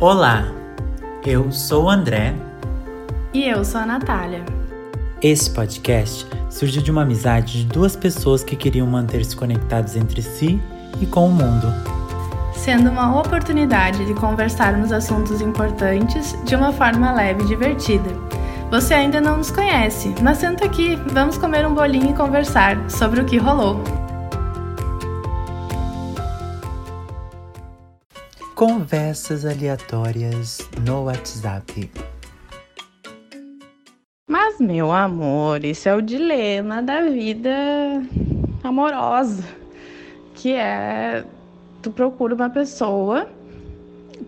Olá, eu sou o André. E eu sou a Natália. Esse podcast surgiu de uma amizade de duas pessoas que queriam manter-se conectados entre si e com o mundo. Sendo uma oportunidade de conversarmos assuntos importantes de uma forma leve e divertida. Você ainda não nos conhece, mas senta aqui, vamos comer um bolinho e conversar sobre o que rolou. Conversas aleatórias no WhatsApp. Mas, meu amor, isso é o dilema da vida amorosa, que é tu procura uma pessoa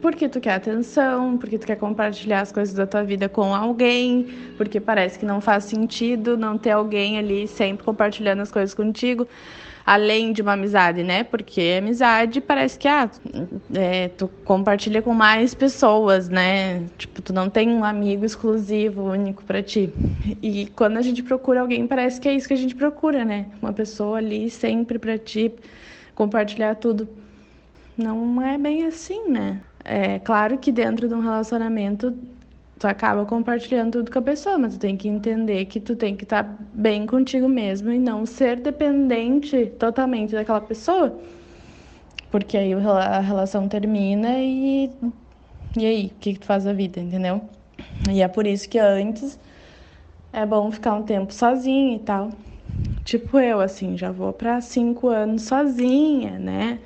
porque tu quer atenção, porque tu quer compartilhar as coisas da tua vida com alguém, porque parece que não faz sentido não ter alguém ali sempre compartilhando as coisas contigo além de uma amizade, né? Porque amizade parece que ah, é, tu compartilha com mais pessoas, né? Tipo, tu não tem um amigo exclusivo, único para ti. E quando a gente procura alguém, parece que é isso que a gente procura, né? Uma pessoa ali sempre para ti, compartilhar tudo. Não é bem assim, né? É claro que dentro de um relacionamento tu acaba compartilhando tudo com a pessoa, mas tu tem que entender que tu tem que estar tá bem contigo mesmo e não ser dependente totalmente daquela pessoa. Porque aí a relação termina e. E aí, o que, que tu faz da vida, entendeu? E é por isso que antes é bom ficar um tempo sozinha e tal. Tipo eu, assim, já vou para cinco anos sozinha, né?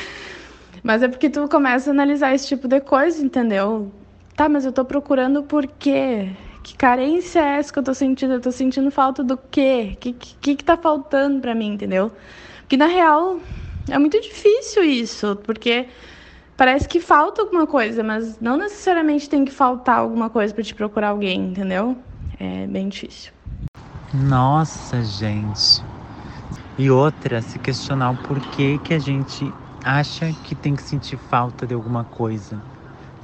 Mas é porque tu começa a analisar esse tipo de coisa, entendeu? Tá, mas eu tô procurando por quê? Que carência é essa que eu tô sentindo? Eu tô sentindo falta do quê? O que, que, que tá faltando para mim, entendeu? Porque na real é muito difícil isso, porque parece que falta alguma coisa, mas não necessariamente tem que faltar alguma coisa para te procurar alguém, entendeu? É bem difícil. Nossa, gente. E outra, se questionar o porquê que a gente acha que tem que sentir falta de alguma coisa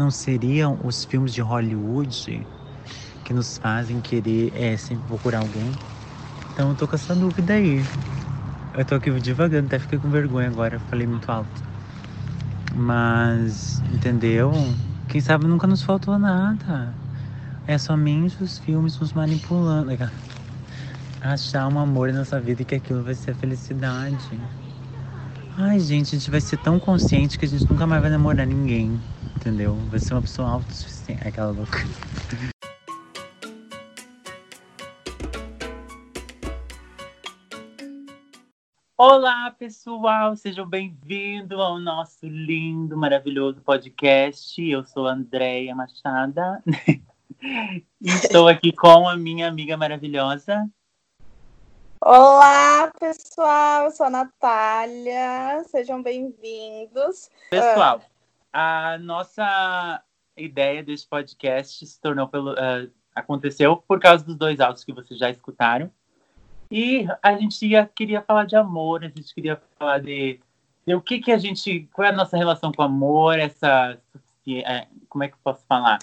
não seriam os filmes de Hollywood que nos fazem querer é, sempre procurar alguém? Então eu tô com essa dúvida aí. Eu tô aqui divagando, até fiquei com vergonha agora, falei muito alto. Mas, entendeu? Quem sabe nunca nos faltou nada. É somente os filmes nos manipulando. Achar um amor nessa vida e que aquilo vai ser a felicidade. Ai, gente, a gente vai ser tão consciente que a gente nunca mais vai namorar ninguém entendeu? Vai ser uma pessoa autossuficiente. Aquela louca. Olá, pessoal, sejam bem-vindos ao nosso lindo, maravilhoso podcast. Eu sou a Andréia Machada e estou aqui com a minha amiga maravilhosa. Olá, pessoal, eu sou a Natália, sejam bem-vindos. Pessoal, a nossa ideia desse podcast se tornou pelo. Uh, aconteceu por causa dos dois áudios que vocês já escutaram. E a gente ia, queria falar de amor, a gente queria falar de, de o que, que a gente. Qual é a nossa relação com o amor, essa. É, como é que eu posso falar?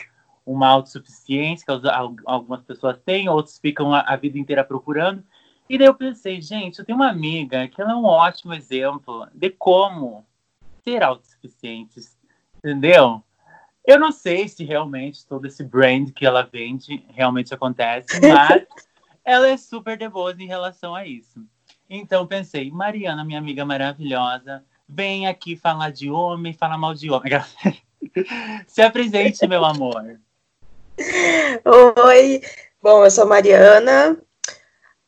Uma autossuficiência que algumas pessoas têm, outros ficam a, a vida inteira procurando. E daí eu pensei, gente, eu tenho uma amiga que ela é um ótimo exemplo de como ser autossuficientes Entendeu? Eu não sei se realmente todo esse brand que ela vende realmente acontece, mas ela é super de em relação a isso. Então pensei, Mariana, minha amiga maravilhosa, vem aqui falar de homem, falar mal de homem. Se apresente, meu amor. Oi, bom, eu sou Mariana,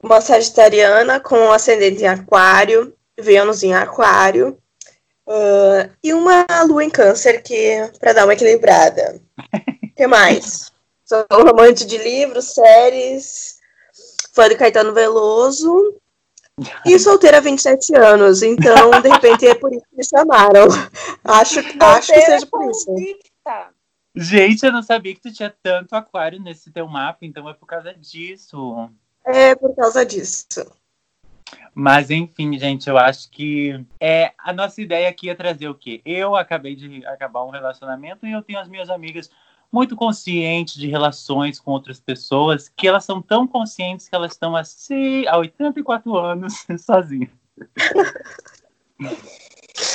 uma sagitariana com ascendente em aquário, Vênus em aquário. Uh, e uma lua em câncer que para dar uma equilibrada. O que mais? Sou amante de livros, séries, fã de Caetano Veloso e solteira há 27 anos. Então, de repente, é por isso que me chamaram. Acho, acho que seja por isso. Gente, eu não sabia que tu tinha tanto aquário nesse teu mapa, então é por causa disso. É por causa disso. Mas enfim, gente, eu acho que é a nossa ideia aqui é trazer o quê? Eu acabei de acabar um relacionamento e eu tenho as minhas amigas muito conscientes de relações com outras pessoas, que elas são tão conscientes que elas estão assim há 84 anos sozinhas.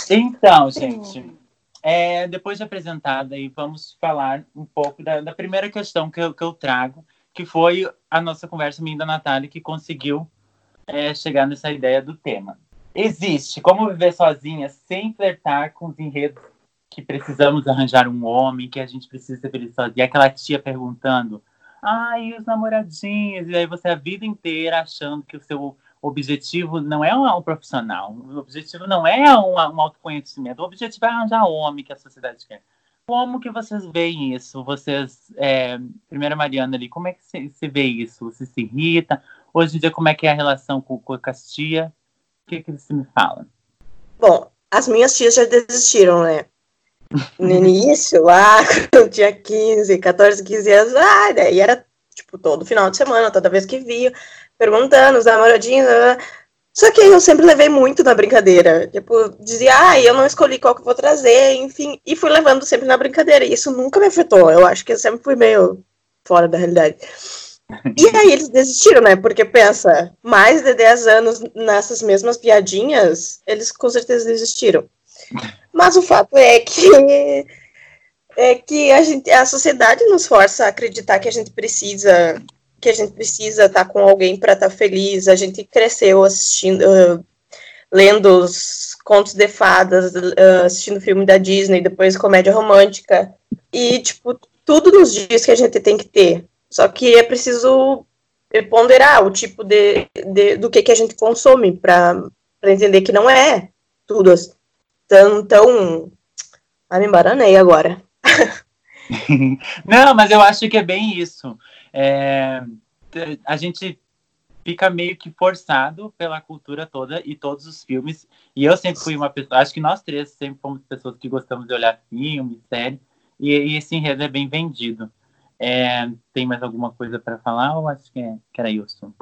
então, gente, é, depois de apresentada, aí, vamos falar um pouco da, da primeira questão que eu, que eu trago, que foi a nossa conversa minha da Natália, que conseguiu é, chegar nessa ideia do tema. Existe como viver sozinha sem flertar com os enredos que precisamos arranjar um homem, que a gente precisa ser feliz sozinha. Aquela tia perguntando, ai, ah, os namoradinhos? E aí você a vida inteira achando que o seu objetivo não é um, um profissional, o objetivo não é um, um autoconhecimento, o objetivo é arranjar homem que a sociedade quer. Como que vocês veem isso? Vocês, é, primeira Mariana ali, como é que você vê isso? Você se irrita? Hoje em dia, como é que é a relação com, com a Castia? O que, que você me fala? Bom, as minhas tias já desistiram, né? No início, lá, quando eu tinha 15, 14, 15 anos, ah, daí era, tipo, todo final de semana, toda vez que via, perguntando, os namoradinhos, né? Só que eu sempre levei muito na brincadeira. Tipo, dizia, ah, eu não escolhi qual que eu vou trazer, enfim, e fui levando sempre na brincadeira. E isso nunca me afetou. Eu acho que eu sempre fui meio fora da realidade. E aí eles desistiram, né? Porque pensa, mais de 10 anos nessas mesmas piadinhas, eles com certeza desistiram. Mas o fato é que é que a, gente, a sociedade nos força a acreditar que a gente precisa que a gente precisa estar com alguém para estar feliz. A gente cresceu assistindo, uh, lendo os contos de fadas, uh, assistindo filme da Disney, depois comédia romântica. E, tipo, tudo nos dias que a gente tem que ter. Só que é preciso ponderar o tipo de, de do que, que a gente consome para entender que não é tudo tão. tão... Ah, me embaranei agora. não, mas eu acho que é bem isso é, a gente fica meio que forçado pela cultura toda e todos os filmes. E eu sempre fui uma pessoa, acho que nós três sempre fomos pessoas que gostamos de olhar filmes, séries, e, e esse enredo é bem vendido. É, tem mais alguma coisa para falar ou acho que, é, que era isso?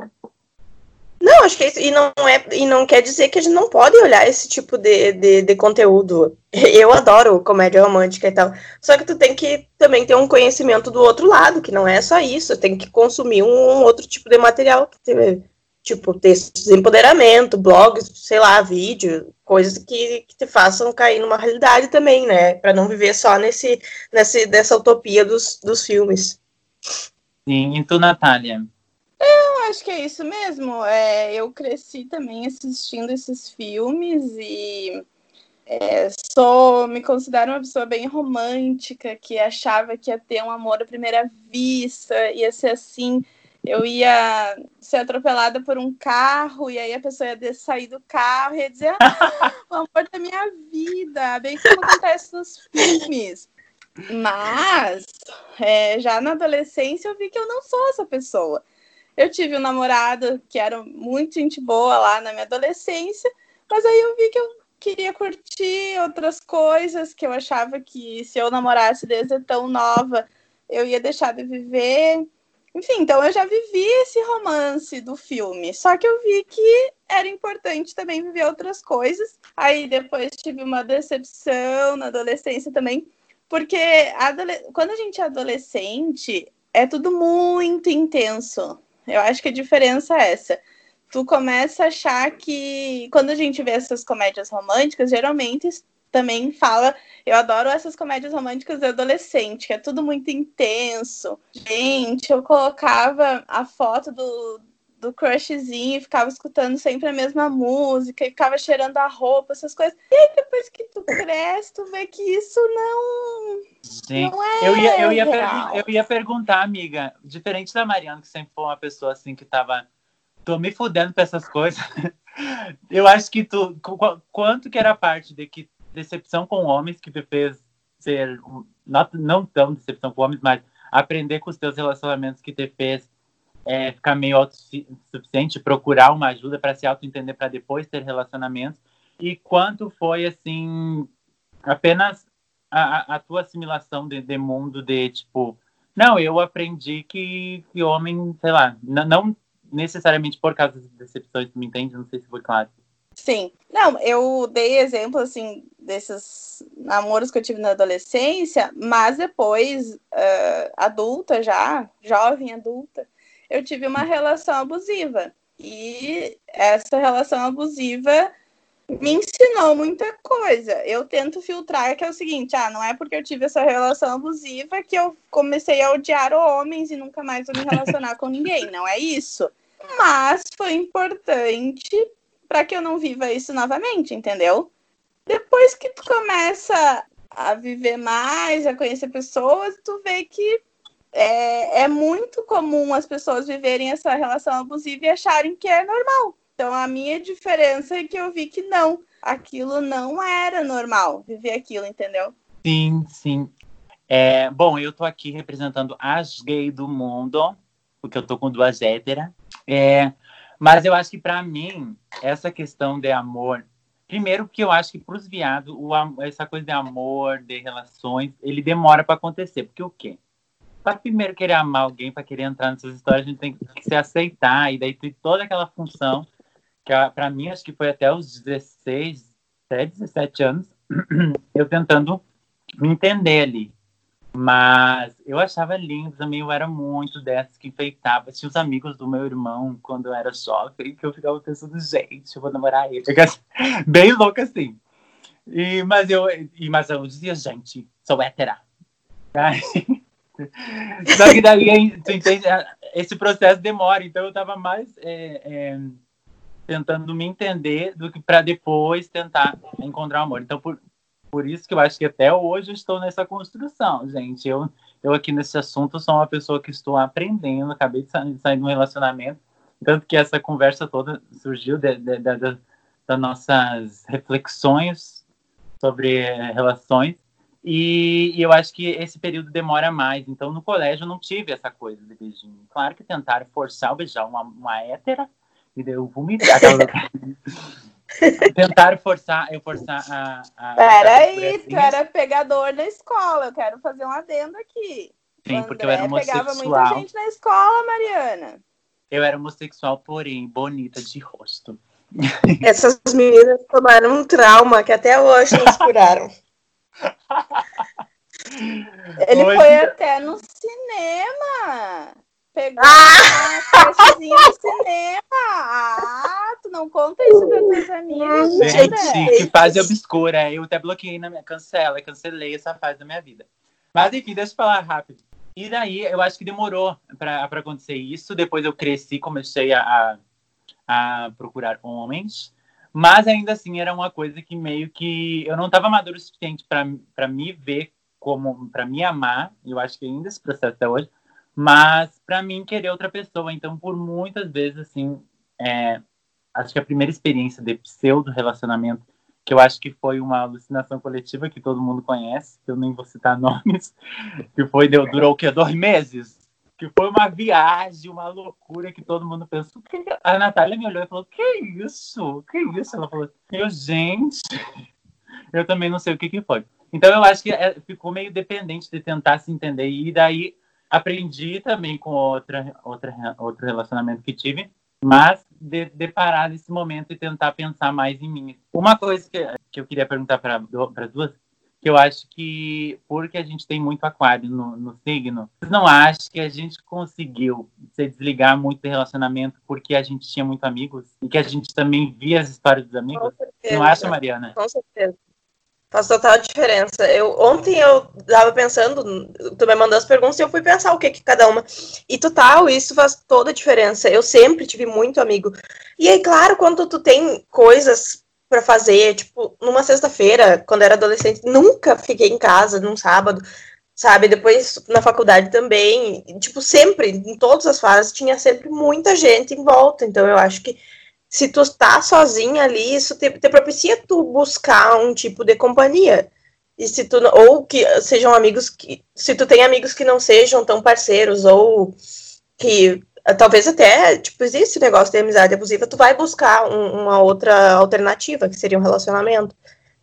Não, acho que é isso. E não, é, e não quer dizer que a gente não pode olhar esse tipo de, de, de, conteúdo. Eu adoro comédia romântica e tal. Só que tu tem que também ter um conhecimento do outro lado, que não é só isso. Tem que consumir um, outro tipo de material. Tipo, textos de empoderamento, blogs, sei lá, vídeo, coisas que, que te façam cair numa realidade também, né? Para não viver só nesse, nesse, nessa utopia dos, dos filmes. Sim, e tu, Natália? Eu acho que é isso mesmo. É, eu cresci também assistindo esses filmes e é, sou, me considero uma pessoa bem romântica, que achava que ia ter um amor à primeira vista, ia ser assim, eu ia ser atropelada por um carro, e aí a pessoa ia sair do carro e ia dizer, ah, o amor da minha vida, bem como acontece nos filmes. Mas é, já na adolescência eu vi que eu não sou essa pessoa. Eu tive um namorado que era muito gente boa lá na minha adolescência, mas aí eu vi que eu queria curtir outras coisas que eu achava que se eu namorasse desde tão nova, eu ia deixar de viver. Enfim, então eu já vivi esse romance do filme, só que eu vi que era importante também viver outras coisas. Aí depois tive uma decepção na adolescência também, porque quando a gente é adolescente, é tudo muito intenso. Eu acho que a diferença é essa. Tu começa a achar que quando a gente vê essas comédias românticas, geralmente também fala, eu adoro essas comédias românticas de adolescente, que é tudo muito intenso. Gente, eu colocava a foto do, do crushzinho e ficava escutando sempre a mesma música e ficava cheirando a roupa, essas coisas. E aí depois que tu cresce, tu vê que isso não. Sim. Não é eu, ia, eu, ia eu ia perguntar, amiga, diferente da Mariana, que sempre foi uma pessoa assim que tava. Tô me fudendo pra essas coisas. eu acho que tu. Quanto que era parte de que decepção com homens que te fez ser. Não, não tão decepção com homens, mas aprender com os teus relacionamentos que te fez é, ficar meio autossuficiente, procurar uma ajuda para se auto-entender para depois ter relacionamentos? E quanto foi, assim, apenas a, a tua assimilação de, de, mundo de, tipo, não, eu aprendi que, que homem, sei lá, não necessariamente por causa das decepções, me entende? Não sei se foi claro. Sim. Não, eu dei exemplo, assim, desses namoros que eu tive na adolescência, mas depois, uh, adulta já, jovem adulta, eu tive uma relação abusiva. E essa relação abusiva me ensinou muita coisa. Eu tento filtrar que é o seguinte, ah, não é porque eu tive essa relação abusiva que eu comecei a odiar homens e nunca mais vou me relacionar com ninguém. Não é isso. Mas foi importante para que eu não viva isso novamente, entendeu? Depois que tu começa a viver mais, a conhecer pessoas, tu vê que é, é muito comum as pessoas viverem essa relação abusiva e acharem que é normal. Então, a minha diferença é que eu vi que não, aquilo não era normal, viver aquilo, entendeu? Sim, sim. É, bom, eu tô aqui representando as gays do mundo, porque eu tô com duas héteras. É, mas eu acho que para mim, essa questão de amor, primeiro que eu acho que para os viados, essa coisa de amor, de relações, ele demora para acontecer. Porque o quê? para primeiro querer amar alguém, para querer entrar nessas histórias, a gente tem que se aceitar. E daí tem toda aquela função, que para mim, acho que foi até os 16, até 17 anos, eu tentando me entender ali. Mas eu achava lindo também, eu era muito dessas que enfeitava. Tinha os amigos do meu irmão quando eu era jovem, que eu ficava pensando, gente, eu vou namorar ele. Bem louca assim. E, mas, eu, e, mas eu dizia, gente, sou hétera. Só que daí, entende, esse processo demora, então eu estava mais é, é, tentando me entender do que para depois tentar encontrar o amor. Então, por, por isso que eu acho que até hoje eu estou nessa construção, gente. Eu, eu aqui nesse assunto sou uma pessoa que estou aprendendo, acabei de sair, de sair de um relacionamento, tanto que essa conversa toda surgiu de, de, de, das nossas reflexões sobre relações. E, e, eu acho que esse período demora mais. Então, no colégio, eu não tive essa coisa de beijinho. Claro que tentaram forçar o beijar uma, uma hétera, e eu vomitar. tentaram forçar, eu forçar a. a Peraí, tu era pegador na escola. Eu quero fazer um adendo aqui. Sim, o porque eu era homossexual. pegava muita gente na escola, Mariana. Eu era homossexual, porém, bonita de rosto. Essas meninas tomaram um trauma que até hoje não curaram. Ele Hoje... foi até no cinema. Pegou ah! uma festinha no cinema. Ah, tu não conta isso pra tuas amigas. Gente, que fase obscura. Eu até bloqueei na minha cancela, cancelei essa fase da minha vida. Mas enfim, deixa eu falar rápido. E daí, eu acho que demorou para acontecer isso. Depois eu cresci, comecei a, a procurar homens. Mas ainda assim era uma coisa que meio que eu não estava maduro o suficiente para me ver como para me amar. Eu acho que ainda esse processo até hoje, mas para mim querer outra pessoa. Então, por muitas vezes assim, é, acho que a primeira experiência de pseudo relacionamento que eu acho que foi uma alucinação coletiva que todo mundo conhece, que eu nem vou citar nomes, que foi deu, durou o quê? Dois meses? que foi uma viagem, uma loucura que todo mundo pensou. Que... A Natália me olhou e falou: Que isso? Que isso? Ela falou: Eu, gente, eu também não sei o que, que foi. Então eu acho que é, ficou meio dependente de tentar se entender. E daí aprendi também com outra, outra, outro relacionamento que tive, mas de, de parar nesse momento e tentar pensar mais em mim. Uma coisa que, que eu queria perguntar para as duas que eu acho que, porque a gente tem muito aquário no, no signo, não acho que a gente conseguiu se desligar muito do relacionamento porque a gente tinha muito amigos e que a gente também via as histórias dos amigos? Não acha, Mariana? Com certeza. Faz total diferença. Eu, ontem eu estava pensando, tu me mandou as perguntas e eu fui pensar o que que cada uma. E total, isso faz toda a diferença. Eu sempre tive muito amigo. E aí, claro, quando tu tem coisas para fazer, tipo, numa sexta-feira, quando era adolescente, nunca fiquei em casa num sábado, sabe? Depois na faculdade também, tipo, sempre, em todas as fases, tinha sempre muita gente em volta. Então eu acho que se tu tá sozinha ali, isso te, te propicia tu buscar um tipo de companhia. E se tu ou que sejam amigos que se tu tem amigos que não sejam tão parceiros ou que talvez até, tipo, existe o negócio de amizade abusiva, tu vai buscar um, uma outra alternativa, que seria um relacionamento.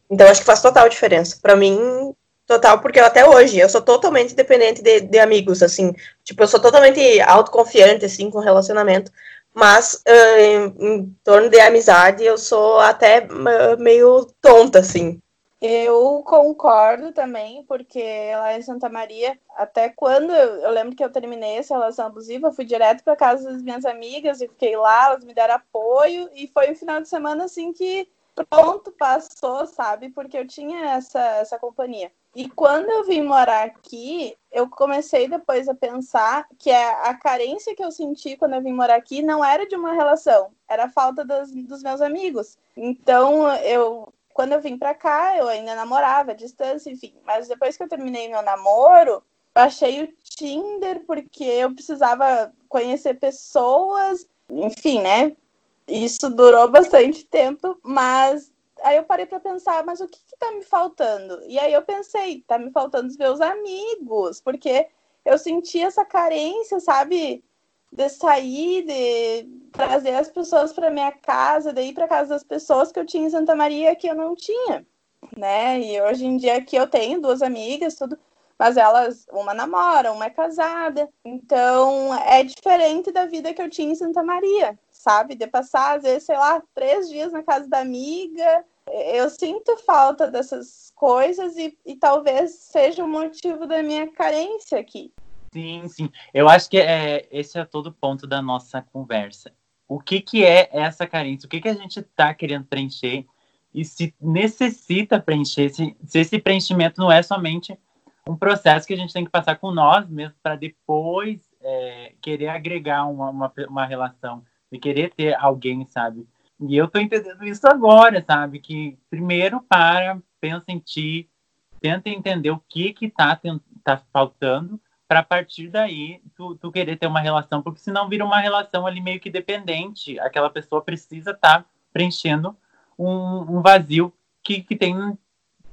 Então, acho que faz total diferença. para mim, total, porque eu, até hoje, eu sou totalmente dependente de, de, amigos, assim. Tipo, eu sou totalmente autoconfiante, assim, com relacionamento. Mas, uh, em, em, torno de amizade, eu sou até uh, meio tonta, assim. Eu concordo também, porque lá em Santa Maria, até quando eu, eu lembro que eu terminei essa relação abusiva, fui direto para casa das minhas amigas e fiquei lá, elas me deram apoio, e foi um final de semana assim que pronto, passou, sabe? Porque eu tinha essa, essa companhia. E quando eu vim morar aqui, eu comecei depois a pensar que a, carência que eu senti quando eu vim morar aqui não era de uma relação, era a falta dos, dos meus amigos. Então, eu, quando eu vim pra cá, eu ainda namorava à distância, enfim. Mas depois que eu terminei meu namoro, achei o Tinder porque eu precisava conhecer pessoas, enfim, né? Isso durou bastante tempo, mas aí eu parei para pensar, mas o que tá me faltando? E aí eu pensei, tá me faltando os meus amigos, porque eu senti essa carência, sabe? De sair, de trazer as pessoas para minha casa, de ir para casa das pessoas que eu tinha em Santa Maria que eu não tinha, né? E hoje em dia aqui eu tenho duas amigas, tudo, mas elas, uma namora, uma é casada, então é diferente da vida que eu tinha em Santa Maria, sabe? De passar, às vezes, sei lá, três dias na casa da amiga. Eu sinto falta dessas coisas e, e talvez seja o motivo da minha carência aqui. Sim, sim. Eu acho que é, esse é todo o ponto da nossa conversa. O que, que é essa carência? O que, que a gente está querendo preencher? E se necessita preencher, se, se esse preenchimento não é somente um processo que a gente tem que passar com nós mesmo para depois é, querer agregar uma, uma, uma relação de querer ter alguém, sabe? E eu tô entendendo isso agora, sabe? Que primeiro para, pensa em ti, tenta entender o que que tá, tá faltando, para partir daí tu, tu querer ter uma relação, porque senão vira uma relação ali meio que dependente. Aquela pessoa precisa estar tá preenchendo um, um, vazio que, que tem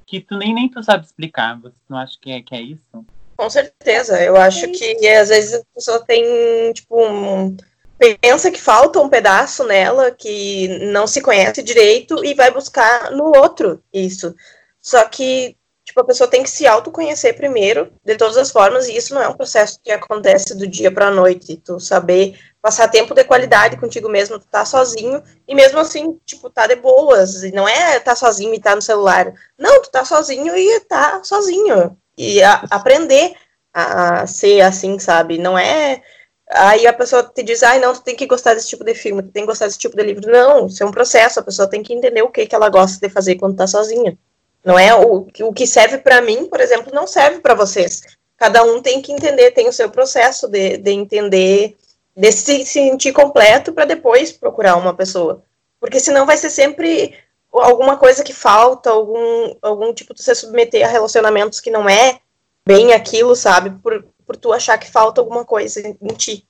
que tu nem, nem tu sabe explicar. Você não acha que é, que é isso? Com certeza. Eu acho que às vezes a pessoa tem, tipo, um pensa que falta um pedaço nela, que não se conhece direito e vai buscar no outro isso. Só que, tipo, a pessoa tem que se autoconhecer primeiro, de todas as formas, e isso não é um processo que acontece do dia para a noite. Tu saber passar tempo de qualidade contigo mesmo, tu tá sozinho, e mesmo assim, tipo, tá de boas. E não é tá sozinho e tá no celular. Não, tu tá sozinho e tá sozinho. E a, aprender a ser assim, sabe? Não é Aí a pessoa te diz, ai, não, tu tem que gostar desse tipo de filme, tu tem que gostar desse tipo de livro. Não, isso é um processo, a pessoa tem que entender o que, que ela gosta de fazer quando tá sozinha. Não é o, o que serve para mim, por exemplo, não serve para vocês. Cada um tem que entender, tem o seu processo de, de entender, de se sentir completo para depois procurar uma pessoa. Porque senão vai ser sempre alguma coisa que falta, algum, algum tipo de se submeter a relacionamentos que não é bem aquilo, sabe? Por, por tu achar que falta alguma coisa em ti.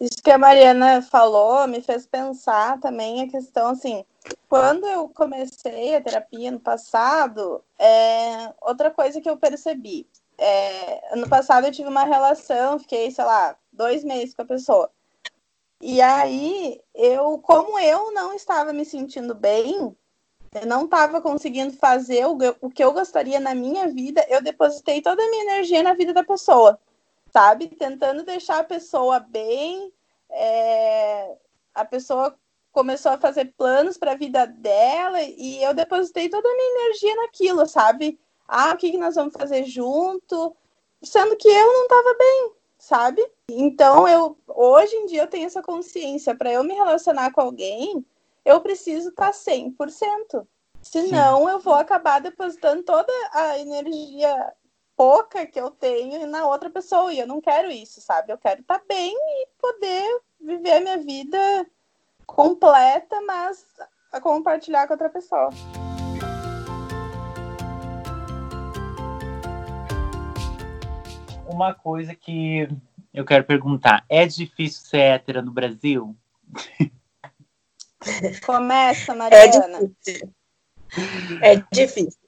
Isso que a Mariana falou me fez pensar também a questão assim, quando eu comecei a terapia no passado, é, outra coisa que eu percebi, é, ano passado eu tive uma relação, fiquei, sei lá, dois meses com a pessoa. E aí, eu, como eu não estava me sentindo bem, eu não estava conseguindo fazer o, o que eu gostaria na minha vida, eu depositei toda a minha energia na vida da pessoa sabe? Tentando deixar a pessoa bem. É... A pessoa começou a fazer planos para a vida dela e eu depositei toda a minha energia naquilo, sabe? Ah, o que, que nós vamos fazer junto? Sendo que eu não estava bem, sabe? Então, eu hoje em dia eu tenho essa consciência. Para eu me relacionar com alguém, eu preciso estar tá 100%. Senão, Sim. eu vou acabar depositando toda a energia pouca que eu tenho na outra pessoa. E eu não quero isso, sabe? Eu quero estar tá bem e poder viver a minha vida completa, mas a compartilhar com outra pessoa. Uma coisa que eu quero perguntar: é difícil ser hétera no Brasil? Começa, Mariana. É difícil. É difícil.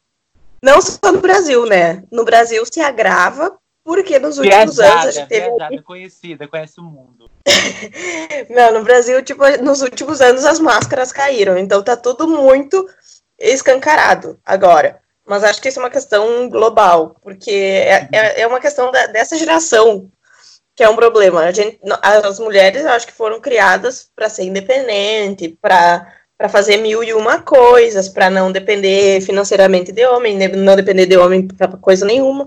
Não só no Brasil, né? No Brasil se agrava, porque nos últimos viajada, anos a gente teve. Viajada, conhecida, conhece o mundo. Não, no Brasil, tipo, nos últimos anos as máscaras caíram, então tá tudo muito escancarado agora. Mas acho que isso é uma questão global, porque é, é, é uma questão da, dessa geração que é um problema. A gente, as mulheres, eu acho que foram criadas para ser independente, para para fazer mil e uma coisas, para não depender financeiramente de homem, não depender de homem para coisa nenhuma.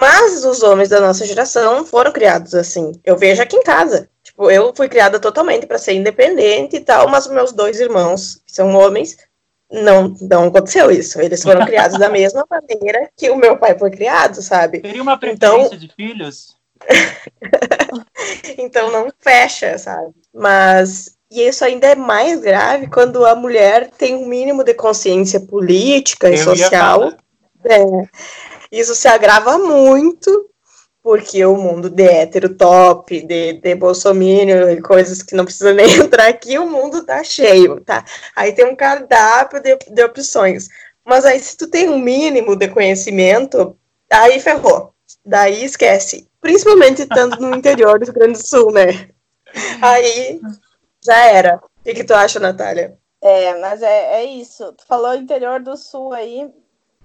Mas os homens da nossa geração foram criados assim. Eu vejo aqui em casa. Tipo, eu fui criada totalmente para ser independente e tal, mas meus dois irmãos, que são homens, não, não aconteceu isso. Eles foram criados da mesma maneira que o meu pai foi criado, sabe? Teria uma preferência então... de filhos? então não fecha, sabe? Mas e isso ainda é mais grave quando a mulher tem um mínimo de consciência política e Eu social. É, isso se agrava muito porque o mundo de hétero top, de, de bolsominion e coisas que não precisa nem entrar aqui, o mundo tá cheio, tá? Aí tem um cardápio de, de opções. Mas aí, se tu tem um mínimo de conhecimento, aí ferrou. Daí esquece. Principalmente estando no interior do Rio Grande do Sul, né? Aí já era. O que, que tu acha, Natália? É, mas é, é isso. Tu falou interior do sul aí,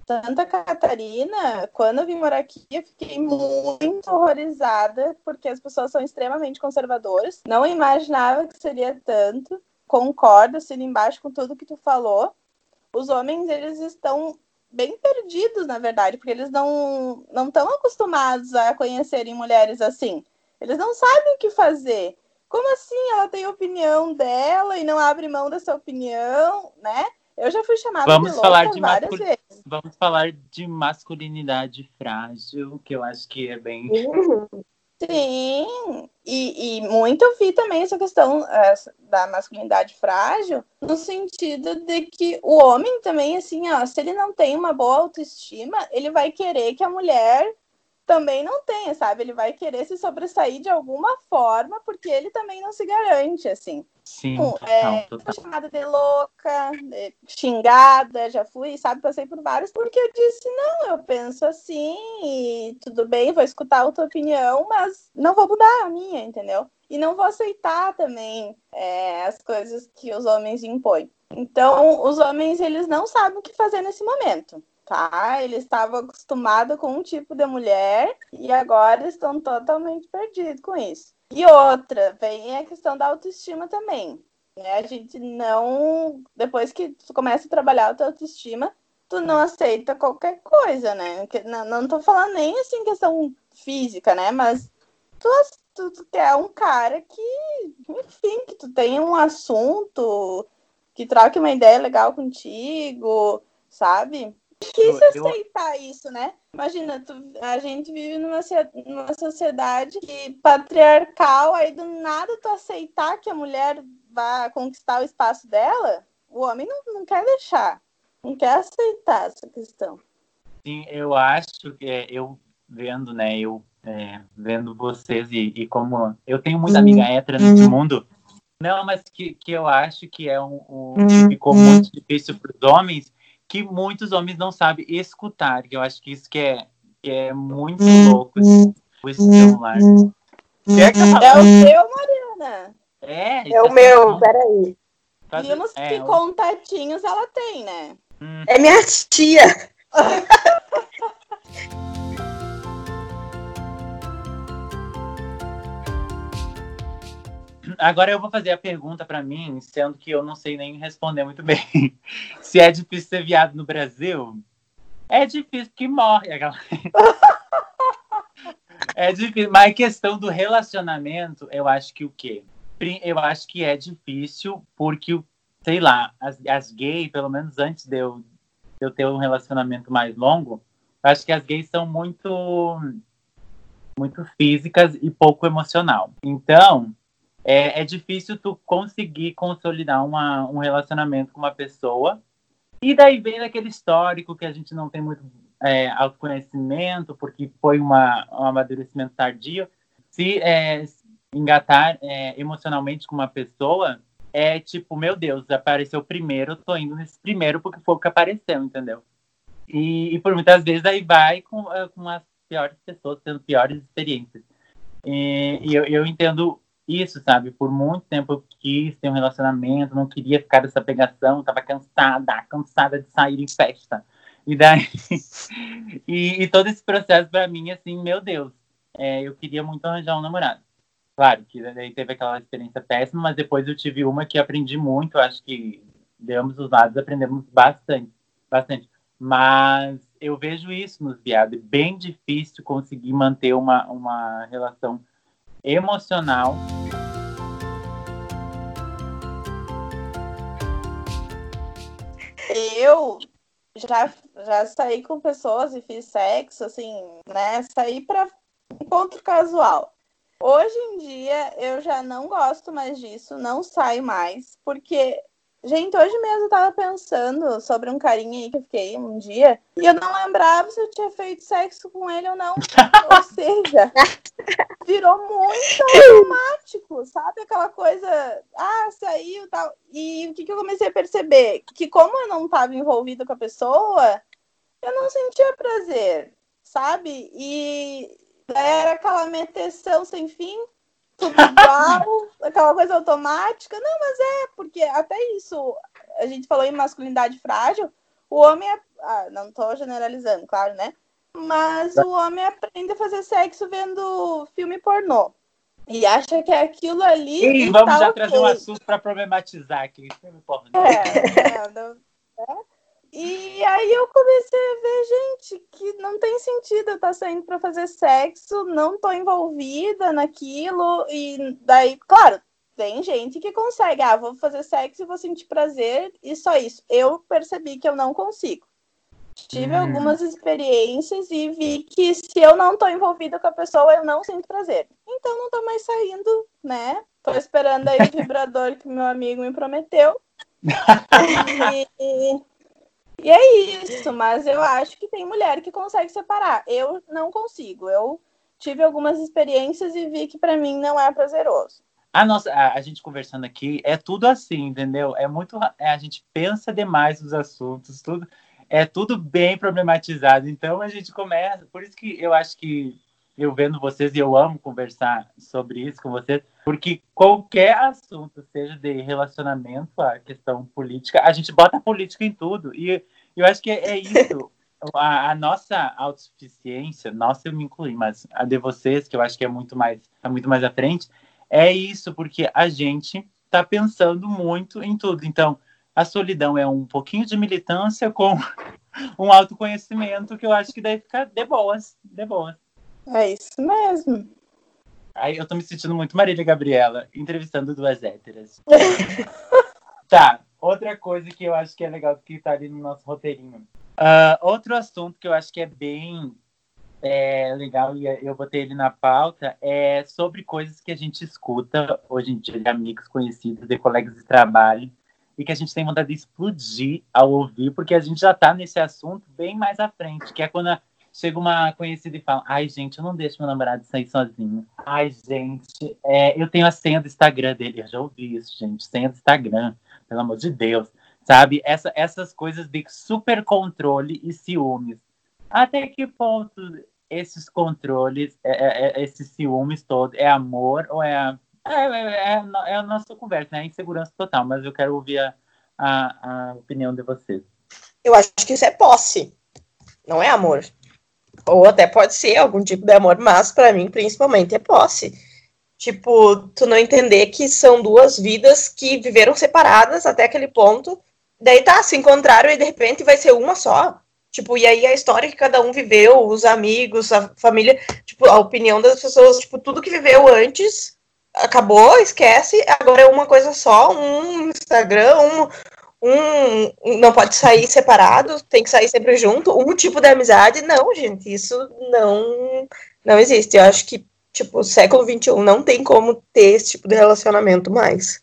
Santa Catarina, quando eu vim morar aqui, eu fiquei muito horrorizada, porque as pessoas são extremamente conservadoras. Não imaginava que seria tanto. Concordo, assino embaixo com tudo que tu falou. Os homens, eles estão bem perdidos, na verdade, porque eles não não estão acostumados a conhecerem mulheres assim. Eles não sabem o que fazer. Como assim? Ela tem opinião dela e não abre mão dessa opinião, né? Eu já fui chamada vamos de falar de várias mascul... vezes. Vamos falar de masculinidade frágil, que eu acho que é bem. Sim, e, e muito eu vi também essa questão essa, da masculinidade frágil, no sentido de que o homem também, assim, ó, se ele não tem uma boa autoestima, ele vai querer que a mulher também não tenha, sabe? Ele vai querer se sobressair de alguma forma, porque ele também não se garante, assim. Sim, total, é, total. chamada de louca, de xingada, já fui, sabe? Passei por vários, porque eu disse, não, eu penso assim, e tudo bem, vou escutar a tua opinião, mas não vou mudar a minha, entendeu? E não vou aceitar também é, as coisas que os homens impõem. Então, os homens, eles não sabem o que fazer nesse momento tá? Eles estavam acostumados com um tipo de mulher e agora estão totalmente perdidos com isso. E outra, vem a questão da autoestima também. Né? A gente não. Depois que tu começa a trabalhar a tua autoestima, tu não aceita qualquer coisa, né? Não, não tô falando nem assim questão física, né? Mas tu, tu, tu quer um cara que, enfim, que tu tenha um assunto, que troque uma ideia legal contigo, sabe? Difícil eu... aceitar isso, né? Imagina, tu, a gente vive numa, numa sociedade que, patriarcal, aí do nada tu aceitar que a mulher vá conquistar o espaço dela, o homem não, não quer deixar, não quer aceitar essa questão. Sim, eu acho que é, eu vendo, né, eu é, vendo vocês e, e, como eu tenho muita amiga hétera nesse mundo, não, mas que, que eu acho que é um, um que ficou muito difícil para os homens que muitos homens não sabem escutar, que eu acho que isso que é, que é muito louco assim, esse celular. Quer que eu é o seu, Mariana. É, é o meu, peraí. Vimos é, que contatinhos ela tem, né? Hum. É minha tia. Agora eu vou fazer a pergunta para mim, sendo que eu não sei nem responder muito bem. Se é difícil ser viado no Brasil, é difícil que morre. é difícil, mas a questão do relacionamento, eu acho que o quê? Eu acho que é difícil porque, sei lá, as, as gays, pelo menos antes de eu, de eu ter um relacionamento mais longo, acho que as gays são muito muito físicas e pouco emocional. Então, é, é difícil tu conseguir consolidar uma, um relacionamento com uma pessoa. E daí vem aquele histórico que a gente não tem muito é, autoconhecimento, porque foi uma, um amadurecimento tardio. Se é, engatar é, emocionalmente com uma pessoa, é tipo, meu Deus, apareceu primeiro, tô indo nesse primeiro porque foi o que apareceu, entendeu? E, e por muitas vezes aí vai com, é, com as piores pessoas, tendo piores experiências. E, e eu, eu entendo isso, sabe? Por muito tempo eu quis ter um relacionamento, não queria ficar dessa pegação, tava cansada, cansada de sair em festa. E daí. e, e, todo esse processo para mim, assim, meu Deus, é, eu queria muito arranjar um namorado. Claro que daí teve aquela experiência péssima, mas depois eu tive uma que aprendi muito, acho que de ambos os lados aprendemos bastante, bastante. Mas eu vejo isso nos viados, é bem difícil conseguir manter uma, uma relação emocional. Eu já, já saí com pessoas e fiz sexo, assim, né? Saí para encontro casual. Hoje em dia eu já não gosto mais disso, não saio mais, porque Gente, hoje mesmo eu tava pensando sobre um carinha aí que eu fiquei um dia e eu não lembrava se eu tinha feito sexo com ele ou não. ou seja, virou muito automático, sabe? Aquela coisa, ah, saiu tal. E o que, que eu comecei a perceber? Que como eu não tava envolvida com a pessoa, eu não sentia prazer, sabe? E era aquela meteção sem fim tudo igual, aquela coisa automática. Não, mas é, porque até isso, a gente falou em masculinidade frágil, o homem é. Ah, não estou generalizando, claro, né? Mas o homem aprende a fazer sexo vendo filme pornô. E acha que é aquilo ali. Sim, vamos tá já okay. trazer um assunto para problematizar aqui. Filme pornô. É, é, não, é. E aí eu comecei a ver, gente, que não tem sentido eu estar tá saindo para fazer sexo, não tô envolvida naquilo. E daí, claro, tem gente que consegue, ah, vou fazer sexo e vou sentir prazer e só isso. Eu percebi que eu não consigo. Tive hum. algumas experiências e vi que se eu não tô envolvida com a pessoa, eu não sinto prazer. Então não tô mais saindo, né? Tô esperando aí o vibrador que meu amigo me prometeu. e, e é isso, mas eu acho que tem mulher que consegue separar. Eu não consigo. Eu tive algumas experiências e vi que para mim não é prazeroso. A nossa, a, a, gente conversando aqui é tudo assim, entendeu? É muito, é, a gente pensa demais nos assuntos, tudo é tudo bem problematizado. Então a gente começa, por isso que eu acho que eu vendo vocês e eu amo conversar sobre isso com vocês, porque qualquer assunto, seja de relacionamento, a questão política, a gente bota política em tudo. E eu acho que é, é isso. A, a, nossa autossuficiência, nossa eu me incluí, mas a de vocês, que eu acho que é muito mais, tá muito mais à frente, é isso, porque a gente está pensando muito em tudo. Então, a solidão é um pouquinho de militância com um autoconhecimento que eu acho que deve ficar de boas, de boas. É isso mesmo. Aí eu tô me sentindo muito Marília Gabriela, entrevistando duas héteras. tá, outra coisa que eu acho que é legal que tá ali no nosso roteirinho. Uh, outro assunto que eu acho que é bem é, legal e eu botei ele na pauta é sobre coisas que a gente escuta hoje em dia de amigos conhecidos, de colegas de trabalho, e que a gente tem vontade de explodir ao ouvir, porque a gente já tá nesse assunto bem mais à frente, que é quando a chega uma conhecida e fala: Ai, gente, eu não deixo meu namorado sair sozinho. Ai, gente, é, eu tenho a senha do Instagram dele. Eu já ouvi isso, gente. Senha do Instagram, pelo amor de Deus. Sabe? Essa, essas coisas de super controle e ciúmes. Até que ponto esses controles, é, é, é esses ciúmes todos, é amor ou é a, é, é, é, é a nossa conversa, né? É insegurança total, mas eu quero ouvir a, a, a opinião de vocês. Eu acho que isso é posse, não é amor. Ou até pode ser algum tipo de amor, mas para mim, principalmente, é posse. Tipo, tu não entender que são duas vidas que viveram separadas até aquele ponto. Daí tá, se encontraram e de repente vai ser uma só. Tipo, e aí a história que cada um viveu, os amigos, a família, tipo, a opinião das pessoas, tipo, tudo que viveu antes acabou, esquece, agora é uma coisa só, um Instagram, um, não pode sair separado, tem que sair sempre junto, um tipo de amizade, não, gente, isso não não existe. Eu acho que, tipo, o século XXI não tem como ter esse tipo de relacionamento mais.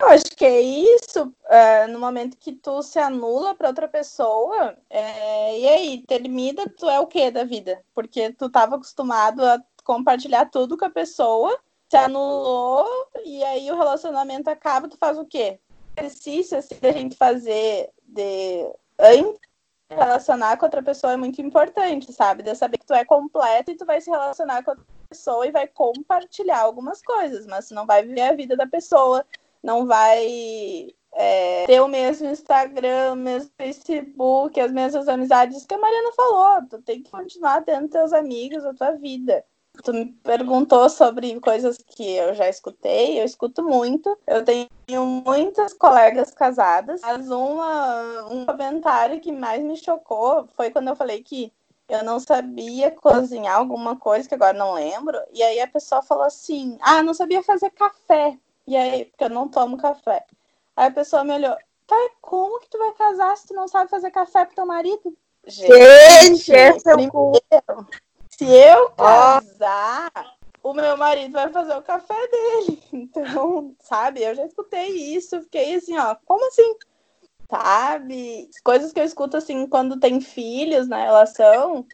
Eu acho que é isso, é, no momento que tu se anula para outra pessoa, é, e aí, termina, tu é o que da vida? Porque tu estava acostumado a compartilhar tudo com a pessoa, se anulou, e aí o relacionamento acaba, tu faz o quê? Exercício assim, da gente fazer de antes relacionar com outra pessoa é muito importante, sabe? De saber que tu é completo e tu vai se relacionar com outra pessoa e vai compartilhar algumas coisas, mas não vai viver a vida da pessoa, não vai é, ter o mesmo Instagram, o mesmo Facebook, as mesmas amizades que a Mariana falou. Tu tem que continuar tendo teus amigos, a tua vida. Tu me perguntou sobre coisas que eu já escutei, eu escuto muito. Eu tenho muitas colegas casadas, mas uma, um comentário que mais me chocou foi quando eu falei que eu não sabia cozinhar alguma coisa, que agora não lembro, e aí a pessoa falou assim: Ah, não sabia fazer café. E aí, porque eu não tomo café. Aí a pessoa me olhou, Tá, como que tu vai casar se tu não sabe fazer café pro teu marido? Gente, esse é o se eu casar, oh. o meu marido vai fazer o café dele. Então, sabe, eu já escutei isso, fiquei assim, ó, como assim? Sabe? Coisas que eu escuto assim quando tem filhos na relação,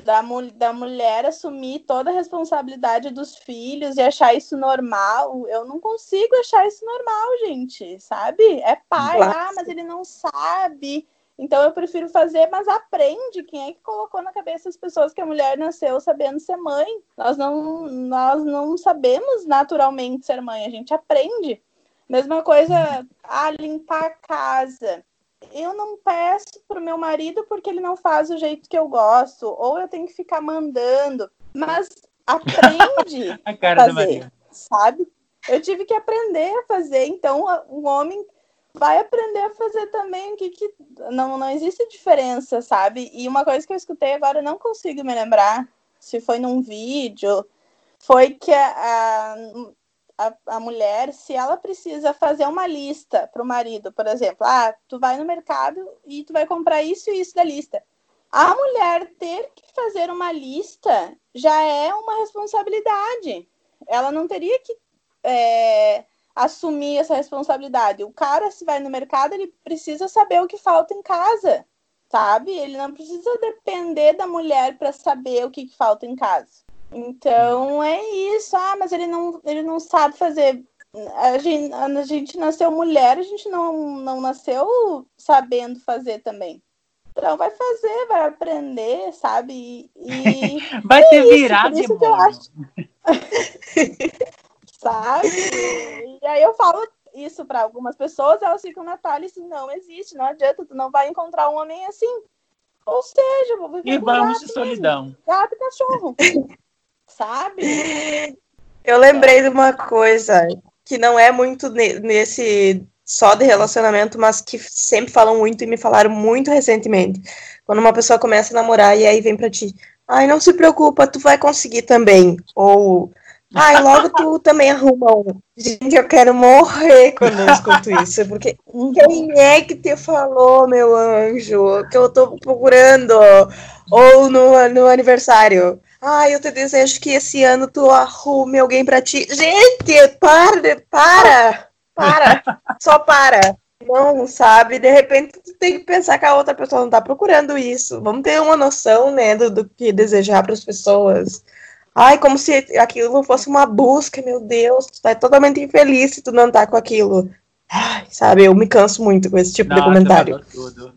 da, da mulher assumir toda a responsabilidade dos filhos e achar isso normal. Eu não consigo achar isso normal, gente, sabe? É pai, claro. ah, mas ele não sabe. Então eu prefiro fazer, mas aprende. Quem é que colocou na cabeça as pessoas que a mulher nasceu sabendo ser mãe? Nós não, nós não sabemos naturalmente ser mãe, a gente aprende. Mesma coisa, ah, limpar a casa eu não peço pro meu marido porque ele não faz do jeito que eu gosto, ou eu tenho que ficar mandando, mas aprende a fazer, sabe? Eu tive que aprender a fazer, então um homem vai aprender a fazer também o que, que não, não existe diferença, sabe? E uma coisa que eu escutei agora, eu não consigo me lembrar se foi num vídeo, foi que a, a a, mulher, se ela precisa fazer uma lista para o marido, por exemplo, ah, tu vai no mercado e tu vai comprar isso e isso da lista. A mulher ter que fazer uma lista já é uma responsabilidade. Ela não teria que é, assumir essa responsabilidade. O cara, se vai no mercado, ele precisa saber o que falta em casa, sabe? Ele não precisa depender da mulher para saber o que, que falta em casa. Então é isso. Ah, mas ele não, ele não sabe fazer. A gente, a gente nasceu mulher, a gente não, não nasceu sabendo fazer também. Então vai fazer, vai aprender, sabe? E, vai ter virado. Isso que eu acho. sabe? E aí eu falo isso para algumas pessoas, elas ficam, Natália, isso não existe, não adianta, tu não vai encontrar um homem assim. Ou seja, vou viver E vamos de solidão. Gato e cachorro sabe? Eu lembrei de uma coisa que não é muito nesse só de relacionamento, mas que sempre falam muito e me falaram muito recentemente. Quando uma pessoa começa a namorar e aí vem pra ti, ai, não se preocupa, tu vai conseguir também. Ou, ai, logo tu também arruma um. Gente, eu quero morrer quando eu escuto isso, porque quem é que te falou, meu anjo, que eu tô procurando? Ou no, no aniversário? Ai, eu te desejo que esse ano tu arrume alguém para ti. Gente, para, para, para, só para. Não, sabe? De repente tu tem que pensar que a outra pessoa não tá procurando isso. Vamos ter uma noção, né, do, do que desejar para as pessoas. Ai, como se aquilo fosse uma busca, meu Deus, tu tá totalmente infeliz se tu não tá com aquilo. Ai, sabe, eu me canso muito com esse tipo Nossa, de comentário. Tudo.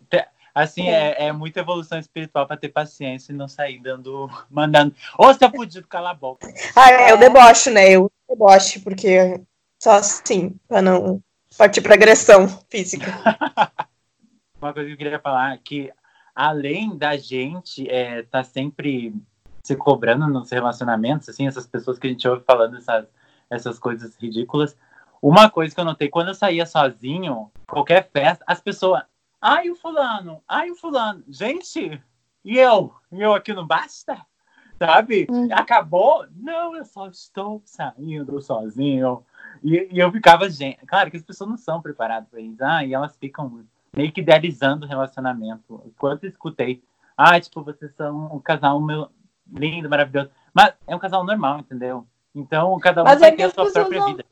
Assim, é, é muita evolução espiritual para ter paciência e não sair dando, mandando. Ô, seu fudido, cala a boca. Ah, é, eu debocho, né? Eu deboche, porque só assim, para não partir para agressão física. Uma coisa que eu queria falar é que, além da gente é, tá sempre se cobrando nos relacionamentos, assim, essas pessoas que a gente ouve falando essas, essas coisas ridículas, uma coisa que eu notei, quando eu saía sozinho, qualquer festa, as pessoas, Ai, o fulano, ai, o fulano. Gente, e eu? E eu aqui não basta? Sabe? Hum. Acabou? Não, eu só estou saindo sozinho. E, e, eu ficava, gente, claro que as pessoas não são preparadas para isso. Ah, e elas ficam meio que idealizando o relacionamento. Quando eu escutei, ah, tipo, vocês são um casal meu, lindo, maravilhoso. Mas é um casal normal, entendeu? Então, cada um Mas vai é ter a sua própria não... vida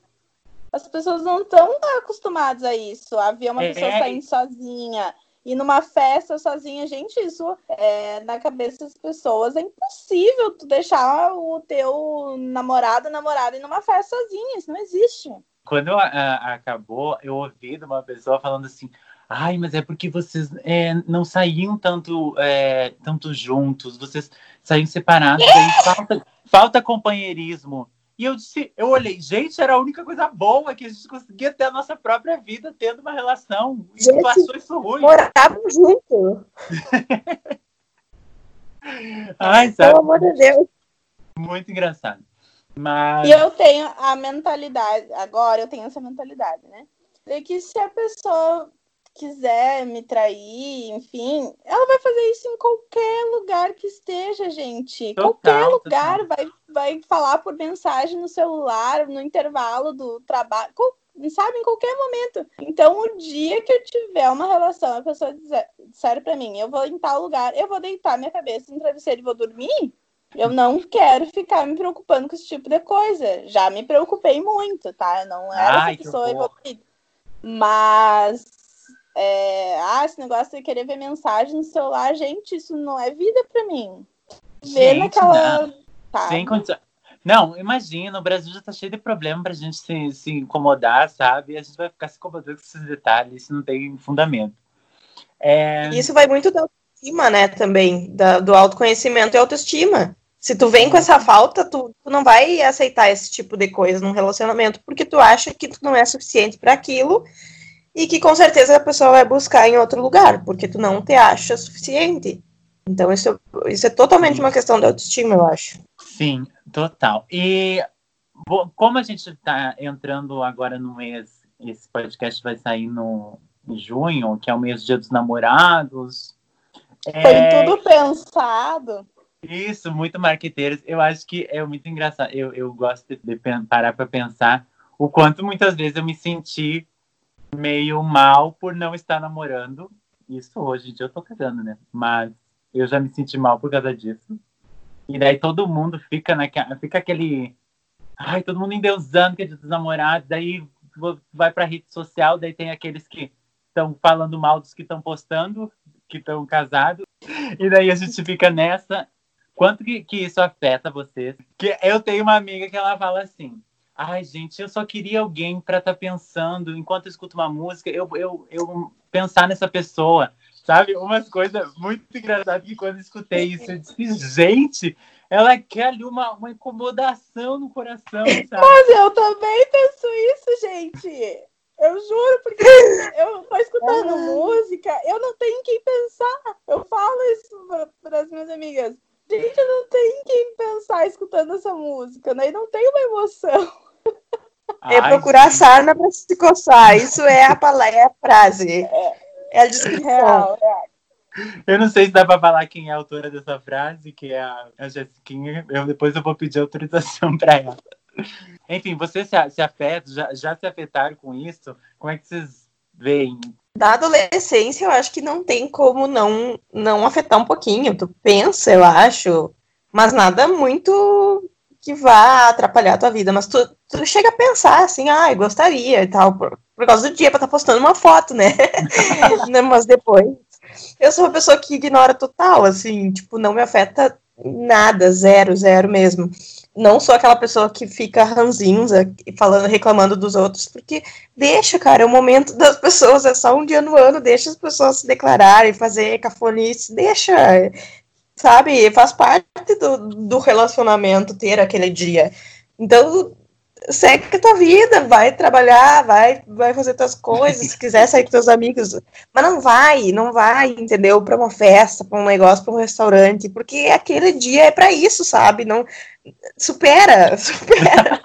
as pessoas não estão acostumadas a isso, a ver uma é. pessoa saindo sozinha. E numa festa sozinha, gente, isso é, na cabeça das pessoas é impossível tu deixar o teu namorado, namorada ir numa festa sozinha, isso não existe. Quando a, acabou, eu ouvi de uma pessoa falando assim, ai, mas é porque vocês é, não saíam tanto, é, tanto juntos, vocês saíam separados, aí falta, falta companheirismo. E eu disse, eu olhei, gente, era a única coisa boa que a gente conseguia ter a nossa própria vida tendo uma relação. E gente, passou isso ruim. Moravam junto. Ai, sabe? Pelo amor de Deus. Muito engraçado. Mas... E eu tenho a mentalidade, agora eu tenho essa mentalidade, né? De que se a pessoa quiser me trair, enfim, ela vai fazer isso em qualquer lugar que esteja, gente. Total, qualquer lugar total. vai, vai falar por mensagem no celular, no intervalo do trabalho. sabe, em qualquer momento. Então, o dia que eu tiver uma relação, a pessoa sério pra mim, eu vou em tal lugar, eu vou deitar minha cabeça no travesseiro e vou dormir, eu não quero ficar me preocupando com esse tipo de coisa. Já me preocupei muito, tá? Eu não era Ai, essa pessoa evoluída. Mas, é, ah, esse negócio de querer ver mensagem no celular, gente, isso não é vida pra mim. Ver Gente, naquela. não. Tá, Sem condição. Não, imagina, o Brasil já tá cheio de problema pra gente se, se incomodar, sabe? E a gente vai ficar se incomodando com esses detalhes, isso não tem fundamento. É, Isso vai muito da autoestima, né, também, da- do autoconhecimento e autoestima. Se tu vem com essa falta, tu, tu não vai aceitar esse tipo de coisa num relacionamento, porque tu acha que tu não é suficiente para aquilo e que com certeza a pessoa vai buscar em outro lugar, porque tu não te acha suficiente. Então isso, isso é totalmente uma questão de autoestima, eu acho. Sim, total. E como a gente está entrando agora no mês, esse podcast vai sair no em junho, que é o mês do Dia dos Namorados. Foi É, tudo pensado. Isso, muito marqueteiros. Eu acho que é muito engraçado. Eu, eu gosto de, parar para pensar o quanto muitas vezes eu me senti meio mal por não estar namorando. Isso hoje em dia eu tô cagando, né? Mas eu já me senti mal por causa disso. E daí todo mundo fica naquela. Fica aquele. Ai, todo mundo endeusando que é dia dos namorados. Daí vai pra rede social, daí tem aqueles que estão falando mal dos que estão postando, que estão casados. E daí a gente fica nessa. Quanto que, que isso afeta vocês? Que eu tenho uma amiga que ela fala assim: Ai, gente, eu só queria alguém para estar pensando, enquanto eu escuto uma música, eu, eu, eu pensar nessa pessoa. Sabe? Umas coisas muito engraçadas que quando eu escutei isso, eu disse, gente, ela quer ali uma, uma incomodação no coração, sabe? Mas eu também penso isso, gente. Eu juro, porque eu tô escutando música, eu não tenho quem pensar. Eu falo isso para as minhas amigas. Gente, eu não tenho quem pensar escutando essa música, né? E não tem uma emoção. É Ai, procurar gente. sarna para se coçar. Isso é a, pala- é a frase. É a descrição. Real, real. Eu não sei se dá pra falar quem é a autora dessa frase, que é a, a Jessiquinha. Eu, depois eu vou pedir autorização pra ela. Enfim, vocês se, se afetam, já, já se afetaram com isso? Como é que vocês veem? Na adolescência, eu acho que não tem como não, não afetar um pouquinho. Tu pensa, eu acho, mas nada muito que vá atrapalhar a tua vida. Mas tu, tu chega a pensar assim, ah, eu gostaria e tal, por, por causa do dia pra estar postando uma foto, né? Né, mas depois. Eu sou uma pessoa que ignora total, assim, tipo, não me afeta nada, zero, zero mesmo. Não sou aquela pessoa que fica ranzinza falando, reclamando dos outros, porque deixa, cara, é o momento das pessoas, é só um dia no ano, deixa as pessoas se declararem, fazer cafonice, deixa, sabe? Faz parte do, do relacionamento ter aquele dia. Então, segue a tua vida, vai trabalhar, vai, vai fazer tuas coisas, se quiser sair com teus amigos, mas não vai, não vai, entendeu? Para uma festa, para um negócio, para um restaurante, porque aquele dia é para isso, sabe? Não supera, supera.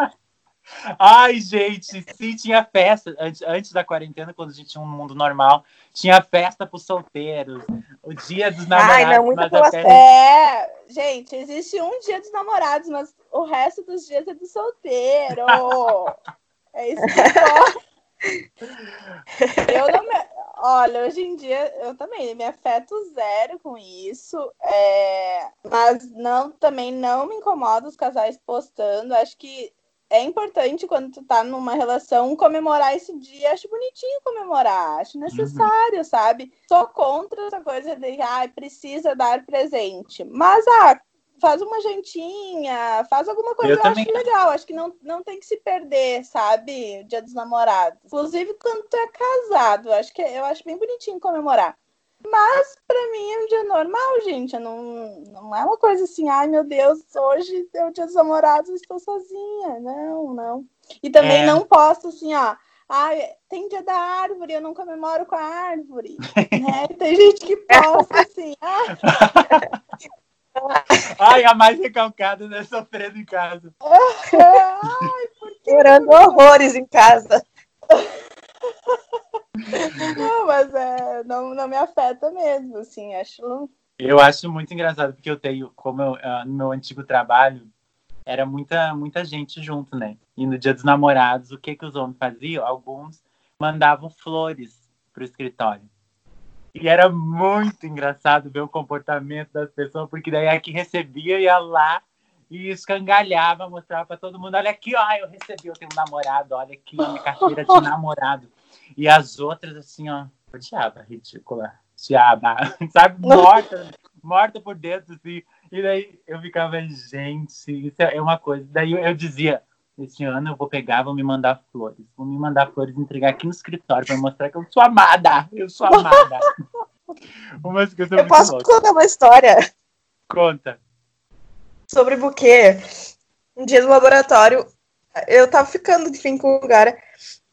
Ai, gente, sim, tinha festa. Antes, antes da quarentena, quando a gente tinha um mundo normal, tinha festa pros solteiros. O dia dos namorados. Ai, não, muita mas festa- É, gente, existe um dia dos namorados, mas o resto dos dias é do solteiro. É isso que importa. Eu não me... Olha, hoje em dia eu também me afeto zero com isso. é, Mas não, também não me incomoda os casais postando. Acho que é importante quando tu tá numa relação comemorar esse dia. Acho bonitinho comemorar, acho necessário, sabe? Sou contra essa coisa de ah, precisa dar presente. Mas ah, faz uma jantinha, faz alguma coisa, Eu eu, acho legal. Acho que não, não tem que se perder, sabe? O dia dos namorados. Inclusive quando tu é casado, acho que eu acho bem bonitinho comemorar. Mas pra mim é um dia normal, gente. Eu Não, não é uma coisa assim, ai meu Deus, hoje é o dia dos namorados, estou sozinha. Não, não. E também É. não posso assim, ó. Ai, tem dia da árvore, eu não comemoro com a árvore. né? Tem gente que posta assim, ah, Ai, a mais recalcada, né? Sofrendo em casa. ai, por que Chorando horrores em casa. Não? Mas é, não, não me afeta mesmo, assim, acho. Eu acho muito engraçado, porque eu tenho, como eu, ah, no meu antigo trabalho, era muita, muita gente junto, né? E no dia dos namorados, o que, que os homens faziam? Alguns mandavam flores pro escritório. E era muito engraçado ver o comportamento das pessoas, porque daí a que recebia ia lá e escangalhava, mostrava para todo mundo: olha aqui, ó, eu recebi, eu tenho um namorado, olha aqui, minha carteira de namorado. E as outras, assim, ó, diaba, ridícula, diaba, sabe, morta, morta por dentro, assim. E daí eu ficava, gente, isso é uma coisa. Daí eu, eu dizia: esse ano eu vou pegar, vou me mandar flores. Vou me mandar flores e entregar aqui no escritório para mostrar que eu sou amada. Eu sou amada. eu posso louca. contar uma história? Conta. Sobre buquê. Um dia no laboratório, eu tava ficando de fim com o cara.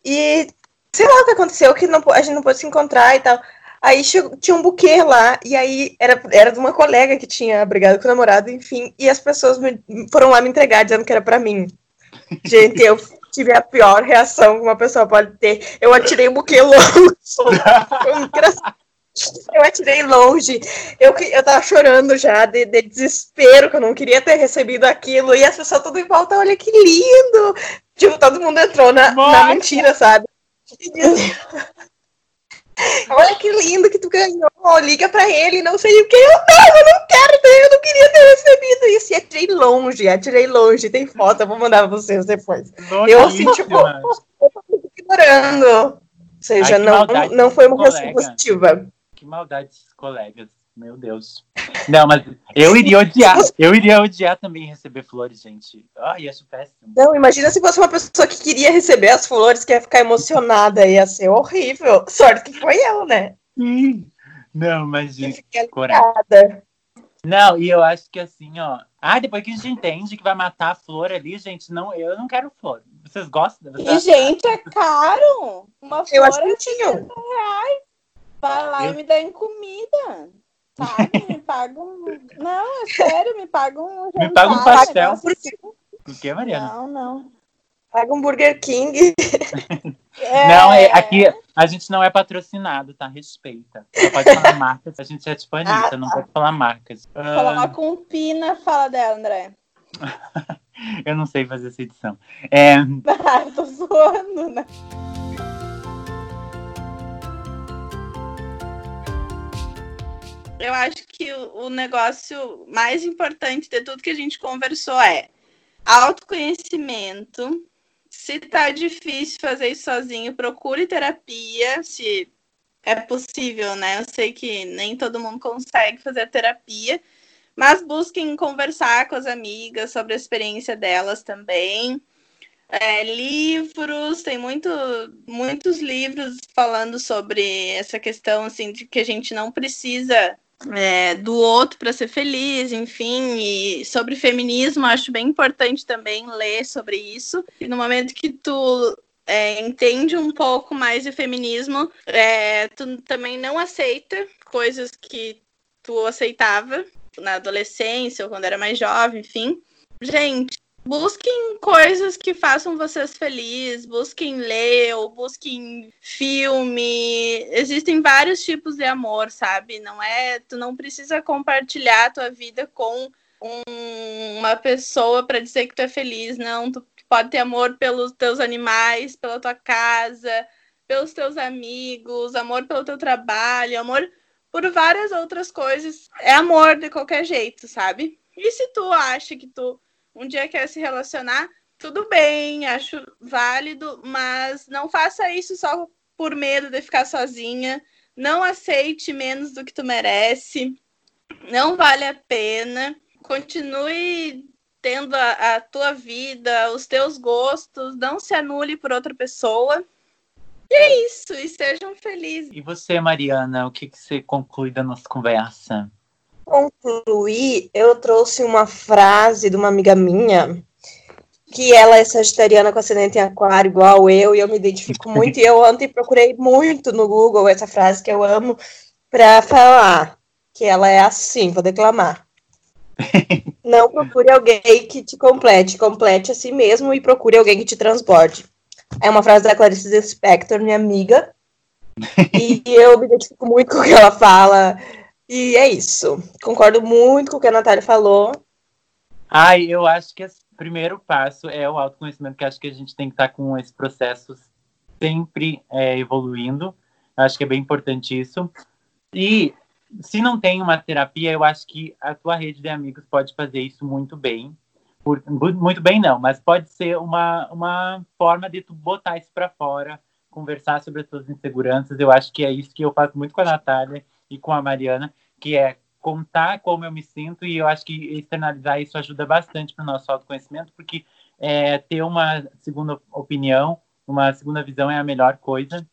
E sei lá o que aconteceu, que não, a gente não pôde se encontrar e tal. Aí tinha um buquê lá, e aí era, era de uma colega que tinha brigado com o namorado, enfim, e as pessoas me, foram lá me entregar dizendo que era para mim. Gente, eu tive a pior reação que uma pessoa pode ter. Eu atirei um buquê longe. Eu atirei longe. Eu, eu tava chorando já de, de, desespero, que eu não queria ter recebido aquilo. E as pessoas tudo em volta, olha que lindo. Tipo, todo mundo entrou na, na mentira, sabe? Olha que lindo que tu ganhou. Liga pra ele, não sei o que. Eu não, eu não quero ter, eu não queria ter recebido isso. E atirei longe, atirei longe. Tem foto, eu vou mandar pra vocês depois. Nossa, eu assim, tipo, eu ignorando. Ou seja, Ai, não, não foi uma coisa positiva. Que maldade desses colegas. Meu Deus. Não, mas eu iria odiar. Eu iria odiar também receber flores, gente. Ai, acho péssimo. Não, imagina se fosse uma pessoa que queria receber as flores, que ia ficar emocionada. Ia ser horrível. Sorte que foi eu, né? Sim. Não, mas, gente. Coragem. Não, e eu acho que assim, ó. Ah, depois que a gente entende que vai matar a flor ali, gente, não, eu não quero flor. Vocês gostam? E, gente, é caro. Uma flor eu acho é 50 reais. Vai lá eu... e me dá em comida. Paga, me paga um. Não, é sério, me paga um. Jantar, me paga um pastel. Por quê, Mariana? Não, não. Paga um Burger King. é... Não, é, aqui a gente não é patrocinado, tá? Respeita. Só pode falar marcas, a gente é tipo Anitta, ah, não tá. pode falar marcas. Falar uh... com pina, fala dela, André. Eu não sei fazer essa edição. É... Ah, tô zoando, né? Eu acho que o, negócio mais importante de tudo que a gente conversou é autoconhecimento. Se tá difícil fazer isso sozinho, procure terapia, se é possível, né? Eu sei que nem todo mundo consegue fazer terapia, mas busquem conversar com as amigas sobre a experiência delas também. É, livros, tem muito, muitos livros falando sobre essa questão assim de que a gente não precisa é, do outro para ser feliz, enfim, e sobre feminismo, acho bem importante também ler sobre isso. E no momento que tu é, entende um pouco mais de feminismo, é, tu também não aceita coisas que tu aceitava na adolescência ou quando era mais jovem, enfim. Gente, Busquem coisas que façam vocês felizes, busquem ler ou busquem filme. Existem vários tipos de amor, sabe? Não é, tu não precisa compartilhar a tua vida com um, uma pessoa para dizer que tu é feliz, não. Tu pode ter amor pelos teus animais, pela tua casa, pelos teus amigos, amor pelo teu trabalho, amor por várias outras coisas. É amor de qualquer jeito, sabe? E se tu acha que tu um dia quer se relacionar, tudo bem, acho válido, mas não faça isso só por medo de ficar sozinha. Não aceite menos do que tu merece. Não vale a pena. Continue tendo a, a tua vida, os teus gostos. Não se anule por outra pessoa. E é isso, e sejam felizes. E você, Mariana, o que, que você conclui da nossa conversa? Concluir, eu trouxe uma frase de uma amiga minha, que ela é sagitariana com ascendente em aquário, igual eu, e eu me identifico muito, e eu ontem procurei muito no Google essa frase que eu amo, para falar que ela é assim, vou declamar. Não procure alguém que te complete, complete a si mesmo e procure alguém que te transborde. É uma frase da Clarice Lispector, minha amiga, e eu me identifico muito com o que ela fala, e é isso. Concordo muito com o que a Natália falou. Ai, eu acho que primeiro passo é o autoconhecimento, que acho que a gente tem que estar com esse processo sempre é, evoluindo. Acho que é bem importante isso. E se não tem uma terapia, eu acho que a tua rede de amigos pode fazer isso muito bem. Por, muito bem não, mas pode ser uma, uma forma de tu botar isso para fora, conversar sobre as tuas inseguranças. Eu acho que é isso que eu faço muito com a Natália e com a Mariana, que é contar como eu me sinto e eu acho que externalizar isso ajuda bastante para o nosso autoconhecimento, porque é, ter uma segunda opinião, uma segunda visão é a melhor coisa.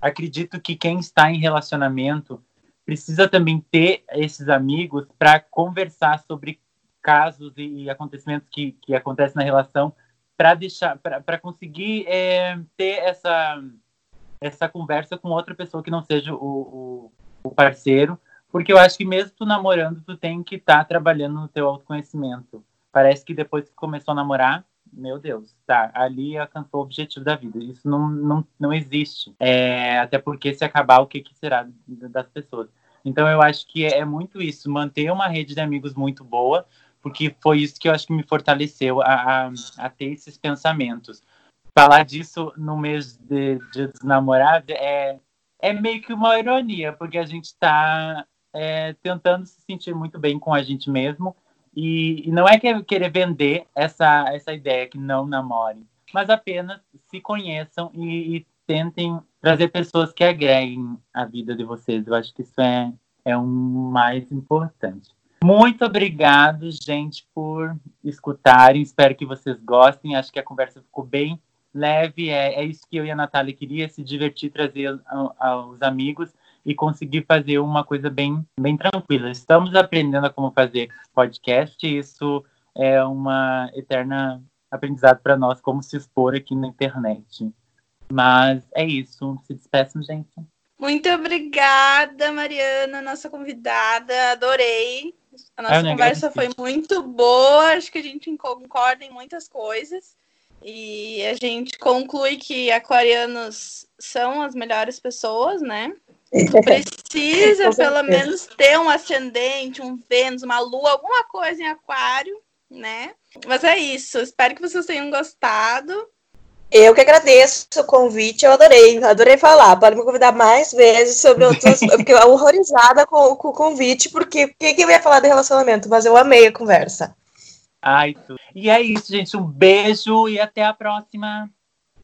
Acredito que quem está em relacionamento precisa também ter esses amigos para conversar sobre casos e, e acontecimentos que, que acontecem na relação para deixar para conseguir é, ter essa essa conversa com outra pessoa que não seja o, o, o parceiro porque eu acho que mesmo tu namorando, tu tem que estar tá trabalhando no teu autoconhecimento. Parece que depois que começou a namorar, meu Deus, tá, ali alcançou o objetivo da vida. Isso não, não, não existe. É, até porque se acabar, o que, que será das pessoas? Então eu acho que é, muito isso, manter uma rede de amigos muito boa, porque foi isso que eu acho que me fortaleceu a, a, a ter esses pensamentos. Falar disso no mês de, de dos é, é meio que uma ironia, porque a gente está é, tentando se sentir muito bem com a gente mesmo. E, e não é que querer vender essa, essa ideia que não namorem, mas apenas se conheçam e, e tentem trazer pessoas que agreguem a vida de vocês. Eu acho que isso é, é o mais importante. Muito obrigado, gente, por escutarem. Espero que vocês gostem. Acho que a conversa ficou bem leve. É, é isso que eu e a Natália queria, se divertir, trazer aos amigos e conseguir fazer uma coisa bem, bem tranquila. Estamos aprendendo a como fazer podcast, e isso é uma eterna aprendizado para nós, como se expor aqui na internet. Mas é isso. Se despeçam, gente. Muito obrigada, Mariana, nossa convidada. Adorei. A nossa conversa foi muito boa. Acho que a gente concorda em muitas coisas. E a gente conclui que aquarianos são as melhores pessoas, né? Precisa pelo menos ter um ascendente, um Vênus, uma Lua, alguma coisa em Aquário, né? Mas é isso. Espero que vocês tenham gostado. Eu que agradeço o convite, eu adorei, adorei falar. Pode me convidar mais vezes sobre outras. eu horrorizada com, com o convite, porque quem que eu ia falar de relacionamento? Mas eu amei a conversa. Ai. E é isso, gente. Um beijo e até a próxima.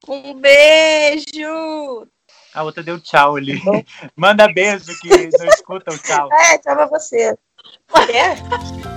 Um beijo! A outra deu tchau ali. Manda beijo que não escuta o tchau. É, tchau pra você. É?